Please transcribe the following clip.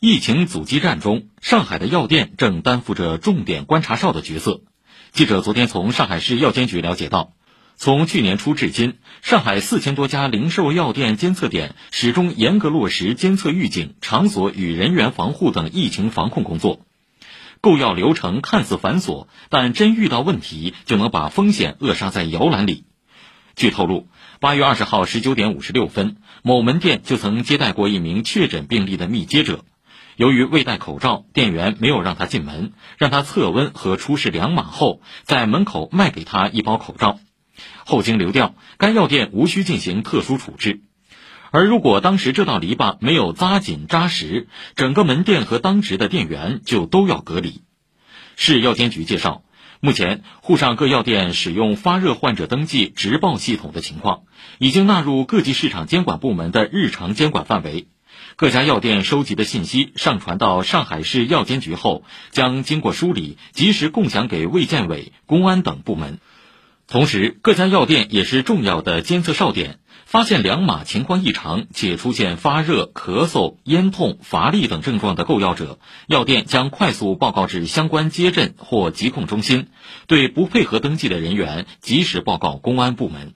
疫情阻击战中，上海的药店正担负着重点观察哨的角色。记者昨天从上海市药监局了解到，从去年初至今，上海四千多家零售药店监测点始终严格落实监测预警、场所与人员防护等疫情防控工作。购药流程看似繁琐，但真遇到问题，就能把风险扼杀在摇篮里。据透露，八月二十号十九点五十六分，某门店就曾接待过一名确诊病例的密接者。由于未戴口罩，店员没有让他进门，让他测温和出示两码后，在门口卖给他一包口罩。后经流调，该药店无需进行特殊处置。而如果当时这道篱笆没有扎紧扎实，整个门店和当值的店员就都要隔离。市药监局介绍，目前沪上各药店使用发热患者登记直报系统的情况，已经纳入各级市场监管部门的日常监管范围。各家药店收集的信息上传到上海市药监局后，将经过梳理，及时共享给卫健委、公安等部门。同时，各家药店也是重要的监测哨点，发现两码情况异常且出现发热、咳嗽、咽痛、乏力等症状的购药者，药店将快速报告至相关接诊或疾控中心，对不配合登记的人员及时报告公安部门。